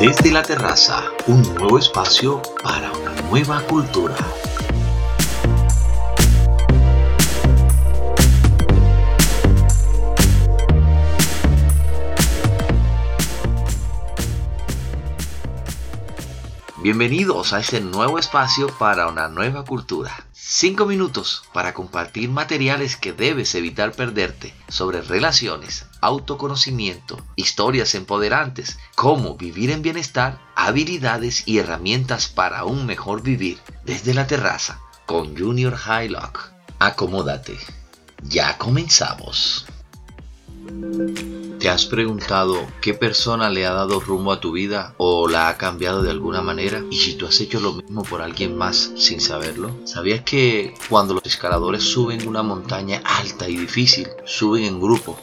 Desde la terraza, un nuevo espacio para una nueva cultura. Bienvenidos a este nuevo espacio para una nueva cultura. Cinco minutos para compartir materiales que debes evitar perderte sobre relaciones, autoconocimiento, historias empoderantes, cómo vivir en bienestar, habilidades y herramientas para un mejor vivir desde la terraza con Junior Highlock. Acomódate. Ya comenzamos. ¿Te has preguntado qué persona le ha dado rumbo a tu vida o la ha cambiado de alguna manera? ¿Y si tú has hecho lo mismo por alguien más sin saberlo? ¿Sabías que cuando los escaladores suben una montaña alta y difícil, suben en grupo,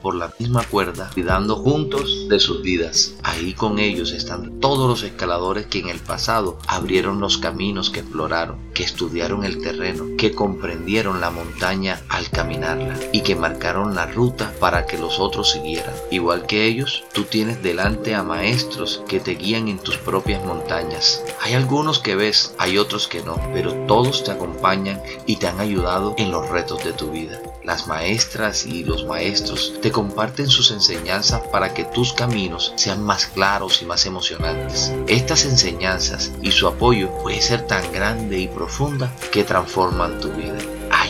por la misma cuerda, cuidando juntos de sus vidas? Ahí con ellos están todos los escaladores que en el pasado abrieron los caminos que exploraron, que estudiaron el terreno, que comprendieron la montaña al caminarla y que marcaron la ruta para que los otros siguieran Igual que ellos, tú tienes delante a maestros que te guían en tus propias montañas. Hay algunos que ves, hay otros que no, pero todos te acompañan y te han ayudado en los retos de tu vida. Las maestras y los maestros te comparten sus enseñanzas para que tus caminos sean más claros y más emocionantes. Estas enseñanzas y su apoyo puede ser tan grande y profunda que transforman tu vida.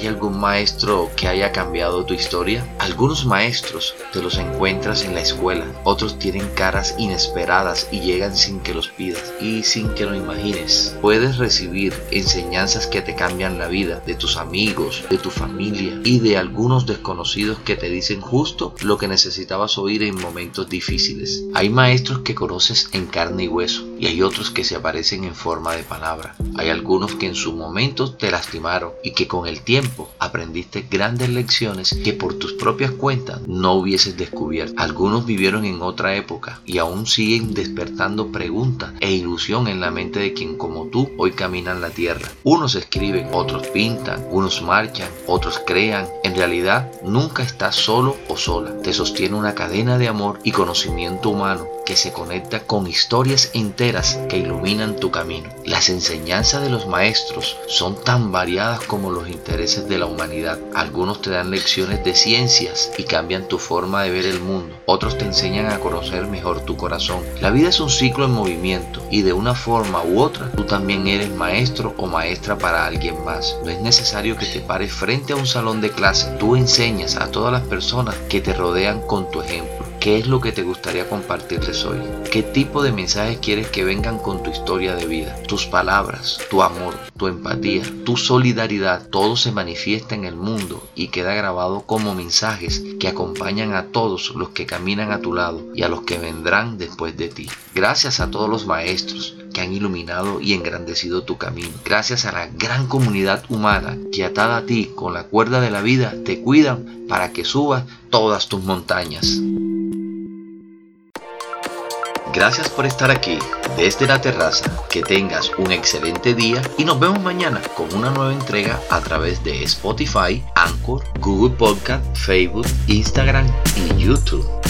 ¿Hay algún maestro que haya cambiado tu historia? Algunos maestros te los encuentras en la escuela, otros tienen caras inesperadas y llegan sin que los pidas y sin que lo imagines. Puedes recibir enseñanzas que te cambian la vida de tus amigos, de tu familia y de algunos desconocidos que te dicen justo lo que necesitabas oír en momentos difíciles. Hay maestros que conoces en carne y hueso y hay otros que se aparecen en forma de palabra. Hay algunos que en su momento te lastimaron y que con el tiempo aprendiste grandes lecciones que por tus propias cuentas no hubieses descubierto. Algunos vivieron en otra época y aún siguen despertando preguntas e ilusión en la mente de quien como tú hoy caminan la tierra. Unos escriben, otros pintan, unos marchan, otros crean. En realidad nunca estás solo o sola. Te sostiene una cadena de amor y conocimiento humano que se conecta con historias enteras que iluminan tu camino. Las enseñanzas de los maestros son tan variadas como los intereses de la humanidad. Algunos te dan lecciones de ciencias y cambian tu forma de ver el mundo. Otros te enseñan a conocer mejor tu corazón. La vida es un ciclo en movimiento y de una forma u otra tú también eres maestro o maestra para alguien más. No es necesario que te pares frente a un salón de clase. Tú enseñas a todas las personas que te rodean con tu ejemplo. ¿Qué es lo que te gustaría compartirles hoy? ¿Qué tipo de mensajes quieres que vengan con tu historia de vida? Tus palabras, tu amor, tu empatía, tu solidaridad, todo se manifiesta en el mundo y queda grabado como mensajes que acompañan a todos los que caminan a tu lado y a los que vendrán después de ti. Gracias a todos los maestros que han iluminado y engrandecido tu camino. Gracias a la gran comunidad humana que atada a ti con la cuerda de la vida te cuidan para que subas todas tus montañas. Gracias por estar aquí desde la terraza. Que tengas un excelente día y nos vemos mañana con una nueva entrega a través de Spotify, Anchor, Google Podcast, Facebook, Instagram y YouTube.